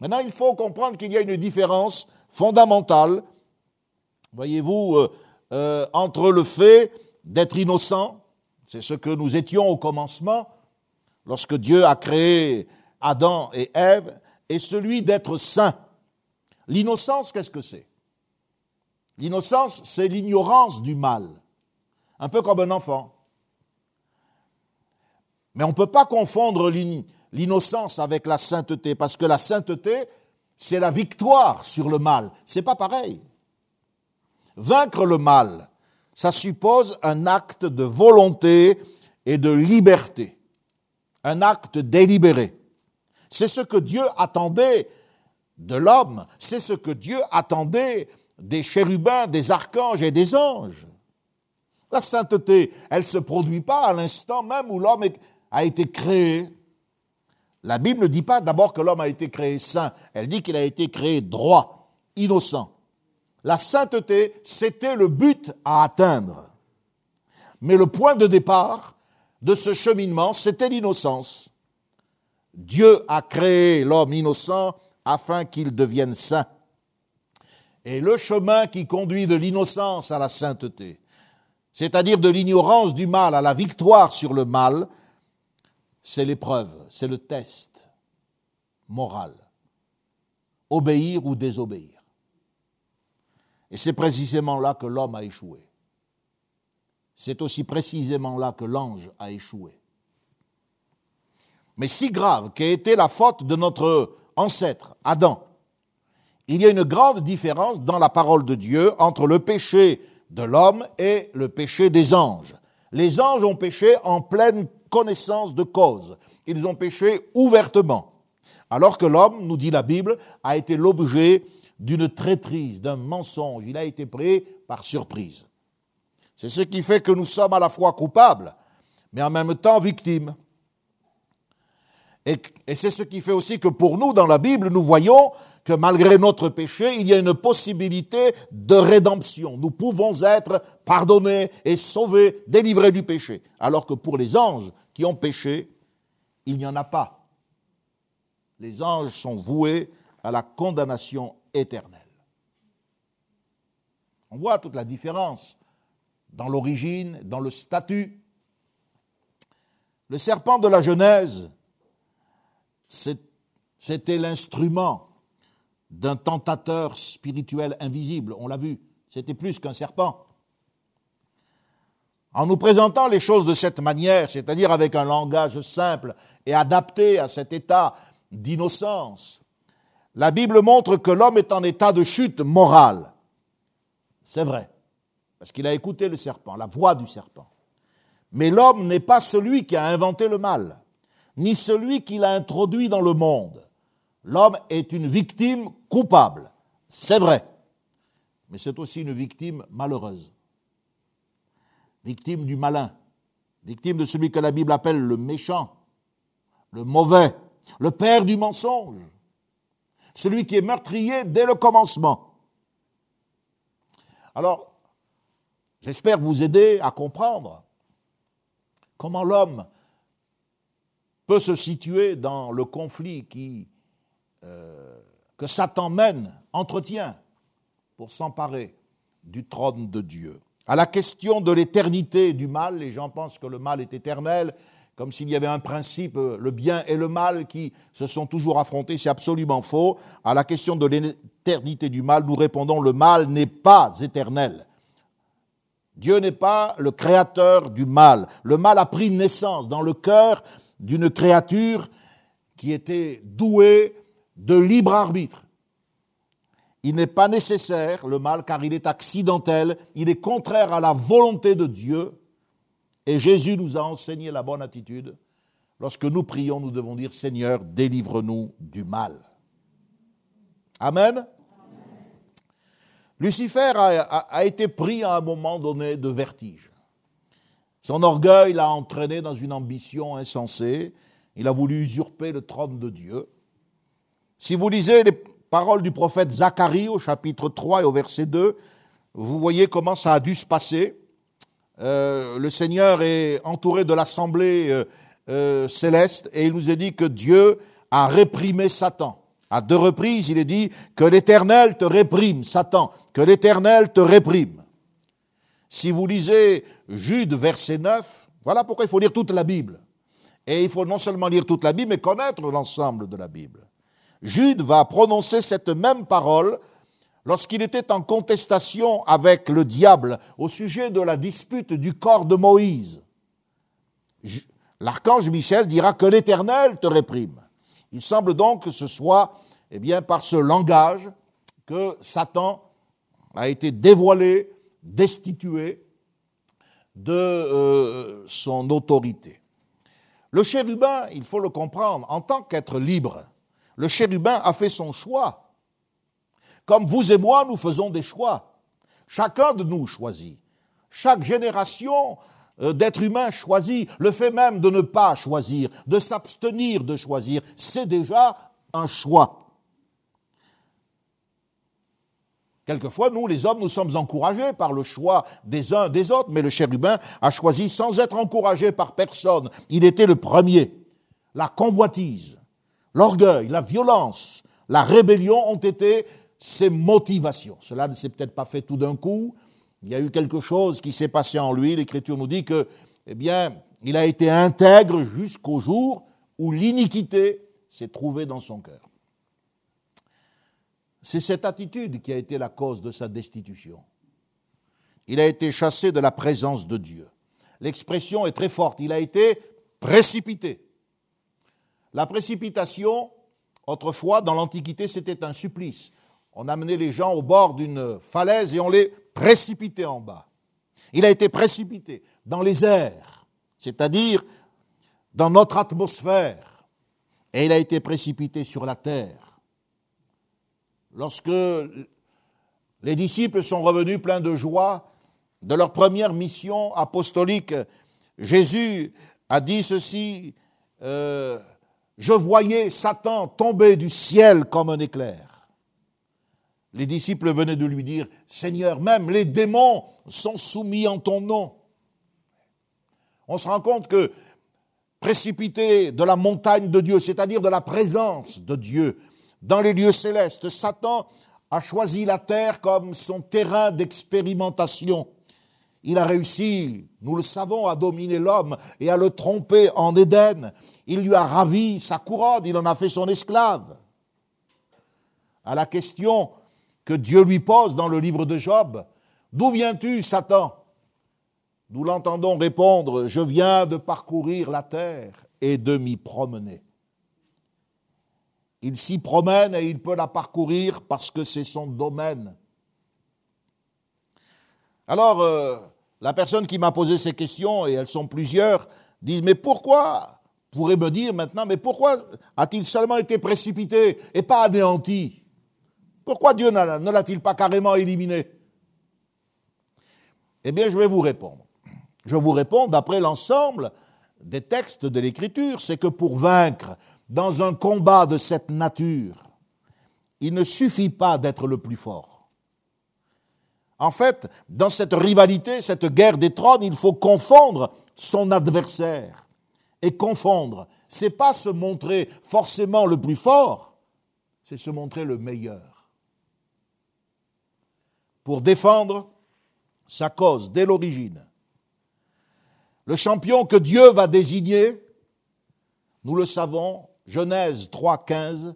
Maintenant, il faut comprendre qu'il y a une différence fondamentale, voyez-vous, euh, euh, entre le fait d'être innocent, c'est ce que nous étions au commencement, lorsque Dieu a créé Adam et Ève, est celui d'être saint. L'innocence, qu'est-ce que c'est? L'innocence, c'est l'ignorance du mal, un peu comme un enfant. Mais on ne peut pas confondre l'innocence avec la sainteté, parce que la sainteté, c'est la victoire sur le mal. C'est pas pareil. Vaincre le mal, ça suppose un acte de volonté et de liberté un acte délibéré. C'est ce que Dieu attendait de l'homme, c'est ce que Dieu attendait des chérubins, des archanges et des anges. La sainteté, elle ne se produit pas à l'instant même où l'homme a été créé. La Bible ne dit pas d'abord que l'homme a été créé saint, elle dit qu'il a été créé droit, innocent. La sainteté, c'était le but à atteindre. Mais le point de départ, de ce cheminement, c'était l'innocence. Dieu a créé l'homme innocent afin qu'il devienne saint. Et le chemin qui conduit de l'innocence à la sainteté, c'est-à-dire de l'ignorance du mal à la victoire sur le mal, c'est l'épreuve, c'est le test moral. Obéir ou désobéir. Et c'est précisément là que l'homme a échoué. C'est aussi précisément là que l'ange a échoué. mais si grave qu'a été la faute de notre ancêtre, Adam, il y a une grande différence dans la parole de Dieu entre le péché de l'homme et le péché des anges. Les anges ont péché en pleine connaissance de cause. Ils ont péché ouvertement. Alors que l'homme, nous dit la Bible, a été l'objet d'une traîtrise, d'un mensonge. Il a été pris par surprise. C'est ce qui fait que nous sommes à la fois coupables, mais en même temps victimes. Et, c'est ce qui fait aussi que pour nous, dans la Bible, nous voyons que malgré notre péché, il y a une possibilité de rédemption. Nous pouvons être pardonnés et sauvés, délivrés du péché. Alors que pour les anges qui ont péché, il n'y en a pas. Les anges sont voués à la condamnation éternelle. On voit toute la différence dans l'origine, dans le statut. Le serpent de la Genèse, c'était l'instrument d'un tentateur spirituel invisible, on l'a vu, c'était plus qu'un serpent. En nous présentant les choses de cette manière, c'est-à-dire avec un langage simple et adapté à cet état d'innocence, la Bible montre que l'homme est en état de chute morale. C'est vrai, parce qu'il a écouté le serpent, la voix du serpent. Mais l'homme n'est pas celui qui a inventé le mal, ni celui qui l'a introduit dans le monde. L'homme est une victime coupable, c'est vrai, mais c'est aussi une victime malheureuse, victime du malin, victime de celui que la Bible appelle le méchant, le mauvais, le père du mensonge, celui qui est meurtrier dès le commencement. Alors, j'espère vous aider à comprendre comment l'homme peut se situer dans le conflit euh, que Satan mène, entretient, pour s'emparer du trône de Dieu. À la question de l'éternité du mal, les gens pensent que le mal est éternel, comme s'il y avait un principe, le bien et le mal, qui se sont toujours affrontés. C'est absolument faux. À la question de l'éternité du mal, nous répondons, le mal n'est pas éternel. Dieu n'est pas le créateur du mal. Le mal a pris naissance dans le cœur d'une créature qui était douée de libre arbitre. Il n'est pas nécessaire, le mal, car il est accidentel, il est contraire à la volonté de Dieu, et Jésus nous a enseigné la bonne attitude. Lorsque nous prions, nous devons dire Seigneur, délivre-nous du mal. Amen. Lucifer a, été pris à un moment donné de vertige. Son orgueil l'a entraîné dans une ambition insensée. Il a voulu usurper le trône de Dieu. Si vous lisez les paroles du prophète Zacharie au chapitre 3 et au verset 2, vous voyez comment ça a dû se passer. Euh, le Seigneur est entouré de l'assemblée euh, euh, céleste et il nous est dit que Dieu a réprimé Satan. À deux reprises, il est dit que l'Éternel te réprime, Satan, que l'Éternel te réprime. Si vous lisez Jude verset 9, voilà pourquoi il faut lire toute la Bible. Et il faut non seulement lire toute la Bible, mais connaître l'ensemble de la Bible. Jude va prononcer cette même parole lorsqu'il était en contestation avec le diable au sujet de la dispute du corps de Moïse. L'archange Michel dira que l'Éternel te réprime. Il semble donc que ce soit eh bien, par ce langage que Satan a été dévoilé, destitué de euh, son autorité. Le chérubin, il faut le comprendre, en tant qu'être libre, le chérubin a fait son choix comme vous et moi, nous faisons des choix. Chacun de nous choisit. Chaque génération euh, d'êtres humains choisit. Le fait même de ne pas choisir, de s'abstenir de choisir, c'est déjà un choix. Quelquefois, nous, les hommes, nous sommes encouragés par le choix des uns des autres, mais le chérubin a choisi sans être encouragé par personne. Il était le premier. La convoitise, l'orgueil, la violence, la rébellion ont été ses motivations. Cela ne s'est peut-être pas fait tout d'un coup. Il y a eu quelque chose qui s'est passé en lui. L'Écriture nous dit que, eh bien, il a été intègre jusqu'au jour où l'iniquité s'est trouvée dans son cœur. C'est cette attitude qui a été la cause de sa destitution. Il a été chassé de la présence de Dieu. L'expression est très forte. Il a été précipité. La précipitation, autrefois, dans l'Antiquité, c'était un supplice. On amenait les gens au bord d'une falaise et on les précipitait en bas. Il a été précipité dans les airs, c'est-à-dire dans notre atmosphère, et il a été précipité sur la terre. Lorsque les disciples sont revenus pleins de joie de leur première mission apostolique, Jésus a dit ceci, euh, je voyais Satan tomber du ciel comme un éclair. Les disciples venaient de lui dire, Seigneur, même les démons sont soumis en ton nom. On se rend compte que précipité de la montagne de Dieu, c'est-à-dire de la présence de Dieu, dans les lieux célestes, Satan a choisi la terre comme son terrain d'expérimentation. Il a réussi, nous le savons, à dominer l'homme et à le tromper en Éden. Il lui a ravi sa couronne, il en a fait son esclave. À la question que Dieu lui pose dans le livre de Job, D'où viens-tu, Satan? Nous l'entendons répondre, Je viens de parcourir la terre et de m'y promener. Il s'y promène et il peut la parcourir parce que c'est son domaine. Alors, euh, la personne qui m'a posé ces questions, et elles sont plusieurs, disent, mais pourquoi, pourrait me dire maintenant, mais pourquoi a-t-il seulement été précipité et pas anéanti? Pourquoi Dieu ne l'a-t-il pas carrément éliminé? Eh bien, je vais vous répondre. Je vous réponds d'après l'ensemble des textes de l'Écriture, c'est que pour vaincre dans un combat de cette nature, il ne suffit pas d'être le plus fort. En fait, dans cette rivalité, cette guerre des trônes, il faut confondre son adversaire. Et confondre, c'est pas se montrer forcément le plus fort, c'est se montrer le meilleur. Pour défendre sa cause dès l'origine, le champion que Dieu va désigner, nous le savons, Genèse 3, 15,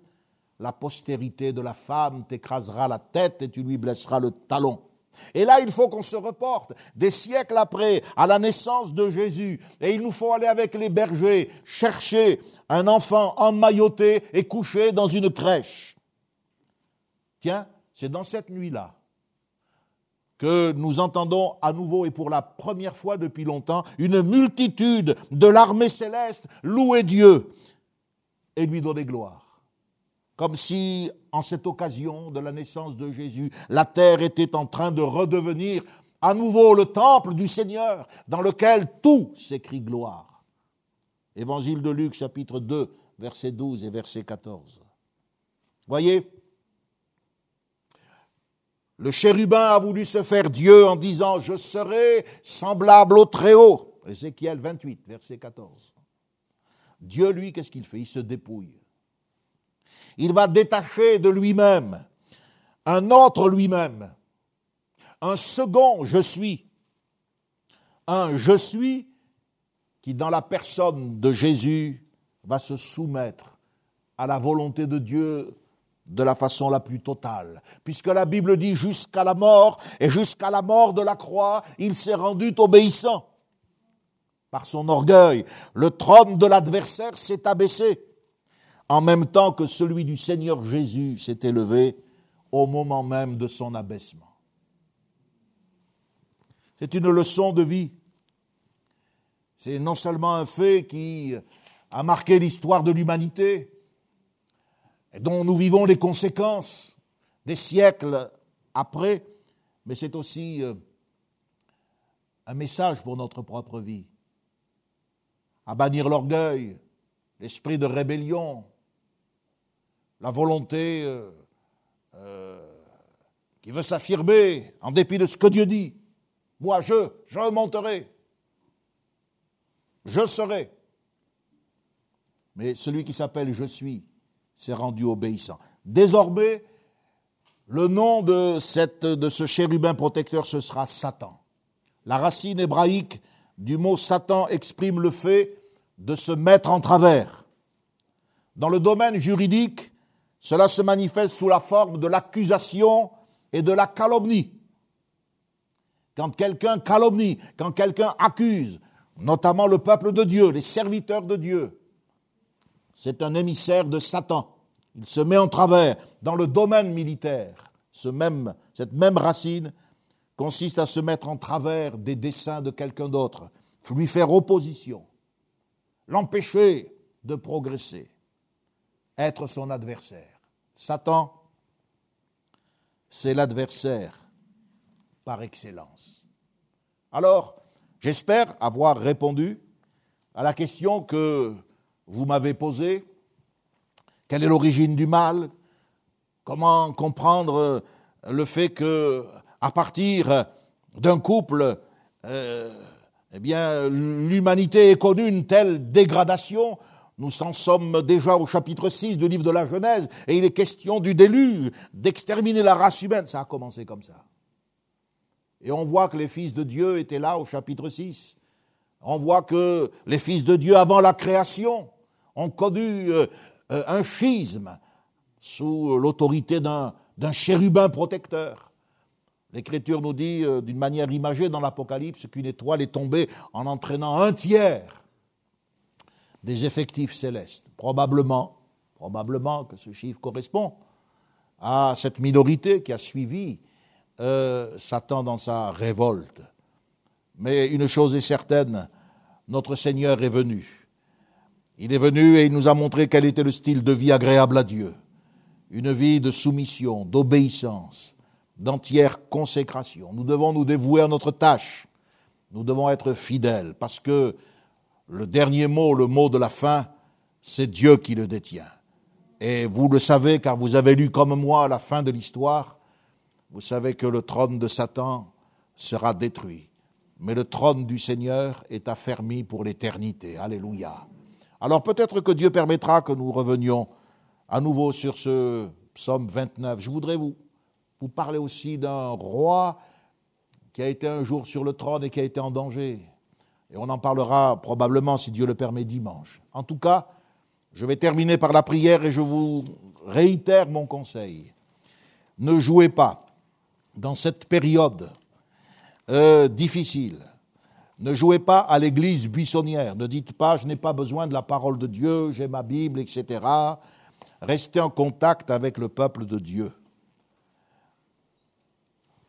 la postérité de la femme t'écrasera la tête et tu lui blesseras le talon. Et là, il faut qu'on se reporte des siècles après à la naissance de Jésus. Et il nous faut aller avec les bergers chercher un enfant emmailloté et couché dans une crèche. Tiens, c'est dans cette nuit-là que nous entendons à nouveau et pour la première fois depuis longtemps une multitude de l'armée céleste louer Dieu et lui donner gloire. Comme si, en cette occasion de la naissance de Jésus, la terre était en train de redevenir à nouveau le temple du Seigneur, dans lequel tout s'écrit gloire. Évangile de Luc, chapitre 2, verset 12 et verset 14. Voyez, le chérubin a voulu se faire Dieu en disant, je serai semblable au Très-Haut. Ézéchiel 28, verset 14. Dieu, lui, qu'est-ce qu'il fait? Il se dépouille. Il va détacher de lui-même un autre lui-même, un second je suis, un je suis qui, dans la personne de Jésus, va se soumettre à la volonté de Dieu de la façon la plus totale. Puisque la Bible dit jusqu'à la mort, et jusqu'à la mort de la croix, il s'est rendu obéissant. Par son orgueil, le trône de l'adversaire s'est abaissé, en même temps que celui du Seigneur Jésus s'est élevé au moment même de son abaissement. C'est une leçon de vie. C'est non seulement un fait qui a marqué l'histoire de l'humanité, et dont nous vivons les conséquences des siècles après, mais c'est aussi euh, un message pour notre propre vie. À bannir l'orgueil, l'esprit de rébellion, la volonté euh, euh, qui veut s'affirmer en dépit de ce que Dieu dit. Moi, je, je remonterai. Je serai. Mais celui qui s'appelle Je suis, s'est rendu obéissant. Désormais, le nom de, cette, de ce chérubin protecteur, ce sera Satan. La racine hébraïque du mot Satan exprime le fait de se mettre en travers. Dans le domaine juridique, cela se manifeste sous la forme de l'accusation et de la calomnie. Quand quelqu'un calomnie, quand quelqu'un accuse, notamment le peuple de Dieu, les serviteurs de Dieu, c'est un émissaire de Satan. Il se met en travers dans le domaine militaire. Ce cette même racine consiste à se mettre en travers des desseins de quelqu'un d'autre, lui faire opposition, l'empêcher de progresser, être son adversaire. Satan, c'est l'adversaire par excellence. Alors, j'espère avoir répondu à la question que vous m'avez posée. Quelle est l'origine du mal? Comment comprendre le fait que, à partir d'un couple, euh, eh bien, l'humanité ait connu une telle dégradation nous en sommes déjà au chapitre 6 du livre de la Genèse, et il est question du déluge, d'exterminer la race humaine. Ça a commencé comme ça. Et on voit que les fils de Dieu étaient là au chapitre 6. On voit que les fils de Dieu, avant la création, ont connu euh, euh, un schisme sous l'autorité d'un chérubin protecteur. L'Écriture nous dit euh, d'une manière imagée dans l'Apocalypse qu'une étoile est tombée en entraînant un tiers des effectifs célestes. Probablement, probablement que ce chiffre correspond à cette minorité qui a suivi euh, Satan dans sa révolte. Mais une chose est certaine, notre Seigneur est venu. Il est venu et il nous a montré quel était le style de vie agréable à Dieu. Une vie de soumission, d'obéissance, d'entière consécration. Nous devons nous dévouer à notre tâche. Nous devons être fidèles parce que le dernier mot, le mot de la fin, c'est Dieu qui le détient. Et vous le savez car vous avez lu comme moi la fin de l'histoire. Vous savez que le trône de Satan sera détruit. Mais le trône du Seigneur est affermi pour l'éternité. Alléluia. Alors peut-être que Dieu permettra que nous revenions à nouveau sur ce psaume 29. Je voudrais vous, vous parler aussi d'un roi qui a été un jour sur le trône et qui a été en danger. Et on en parlera probablement, si Dieu le permet, dimanche. En tout cas, je vais terminer par la prière et je vous réitère mon conseil. Ne jouez pas dans cette période euh, difficile. Ne jouez pas à l'église buissonnière. Ne dites pas, je n'ai pas besoin de la parole de Dieu, j'ai ma Bible, etc. Restez en contact avec le peuple de Dieu.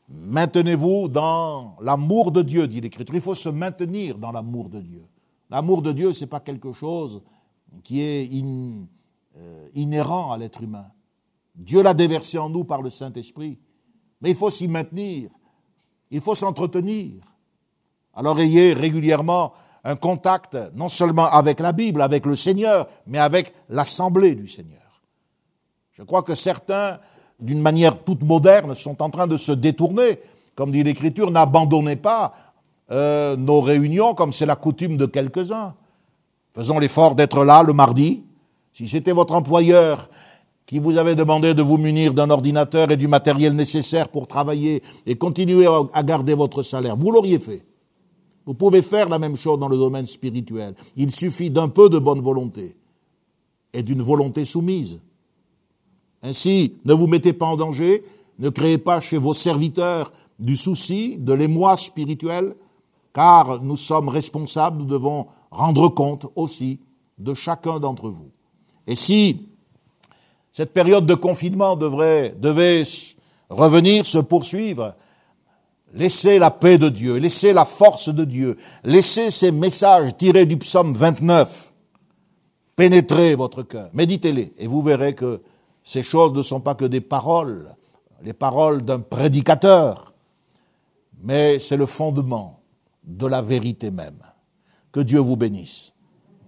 Maintenez-vous dans l'amour de Dieu, dit l'Écriture. Il faut se maintenir dans l'amour de Dieu. L'amour de Dieu, ce n'est pas quelque chose qui est euh, inhérent à l'être humain. Dieu l'a déversé en nous par le Saint-Esprit. Mais il faut s'y maintenir. Il faut s'entretenir. Alors ayez régulièrement un contact, non seulement avec la Bible, avec le Seigneur, mais avec l'assemblée du Seigneur. Je crois que certains d'une manière toute moderne, sont en train de se détourner. Comme dit l'Écriture, n'abandonnez pas euh, nos réunions comme c'est la coutume de quelques-uns. Faisons l'effort d'être là le mardi. Si c'était votre employeur qui vous avait demandé de vous munir d'un ordinateur et du matériel nécessaire pour travailler et continuer à garder votre salaire, vous l'auriez fait. Vous pouvez faire la même chose dans le domaine spirituel. Il suffit d'un peu de bonne volonté et d'une volonté soumise. Ainsi, ne vous mettez pas en danger, ne créez pas chez vos serviteurs du souci, de l'émoi spirituel, car nous sommes responsables, nous devons rendre compte aussi de chacun d'entre vous. Et si cette période de confinement devait revenir, se poursuivre, laissez la paix de Dieu, laissez la force de Dieu, laissez ces messages tirés du psaume 29 pénétrer votre cœur. Méditez-les et vous verrez que ces choses ne sont pas que des paroles, les paroles d'un prédicateur, mais c'est le fondement de la vérité même. Que Dieu vous bénisse.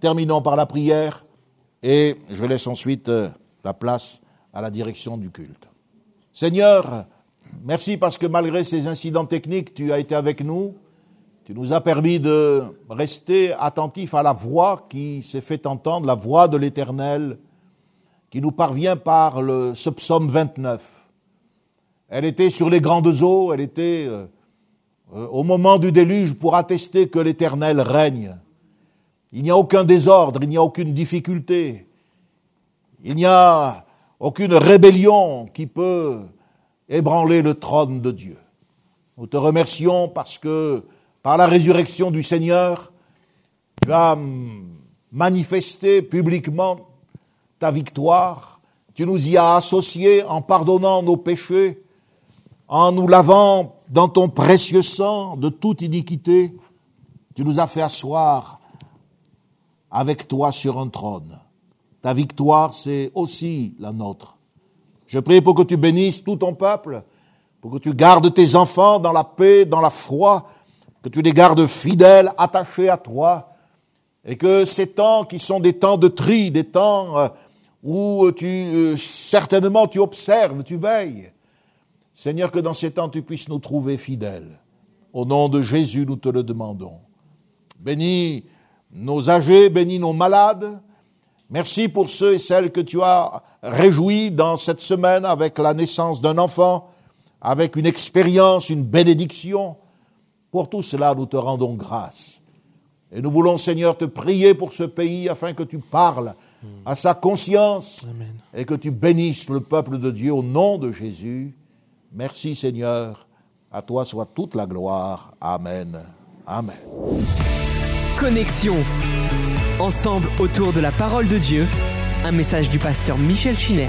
Terminons par la prière et je laisse ensuite euh, la place à la direction du culte. Seigneur, merci parce que malgré ces incidents techniques, tu as été avec nous. Tu nous as permis de rester attentifs à la voix qui s'est fait entendre, la voix de l'Éternel qui nous parvient par le, ce psaume 29. Elle était sur les grandes eaux, elle était euh, euh, au moment du déluge pour attester que l'Éternel règne. Il n'y a aucun désordre, il n'y a aucune difficulté, il n'y a aucune rébellion qui peut ébranler le trône de Dieu. Nous te remercions parce que par la résurrection du Seigneur, tu as manifesté publiquement ta victoire. Tu nous y as associés en pardonnant nos péchés, en nous lavant dans ton précieux sang de toute iniquité. Tu nous as fait asseoir avec toi sur un trône. Ta victoire, c'est aussi la nôtre. Je prie pour que tu bénisses tout ton peuple, pour que tu gardes tes enfants dans la paix, dans la foi, que tu les gardes fidèles, attachés à toi, et que ces temps qui sont des temps de tri, des temps euh, où tu euh, certainement tu observes, tu veilles, Seigneur, que dans ces temps tu puisses nous trouver fidèles. Au nom de Jésus, nous te le demandons. Bénis nos âgés, bénis nos malades. Merci pour ceux et celles que tu as réjouis dans cette semaine avec la naissance d'un enfant, avec une expérience, une bénédiction. Pour tout cela, nous te rendons grâce. Et nous voulons, Seigneur, te prier pour ce pays afin que tu parles à sa conscience et que tu bénisses le peuple de Dieu au nom de Jésus. Merci, Seigneur. À toi soit toute la gloire. Amen. Amen. Connexion. Ensemble autour de la parole de Dieu. Un message du pasteur Michel Chiner.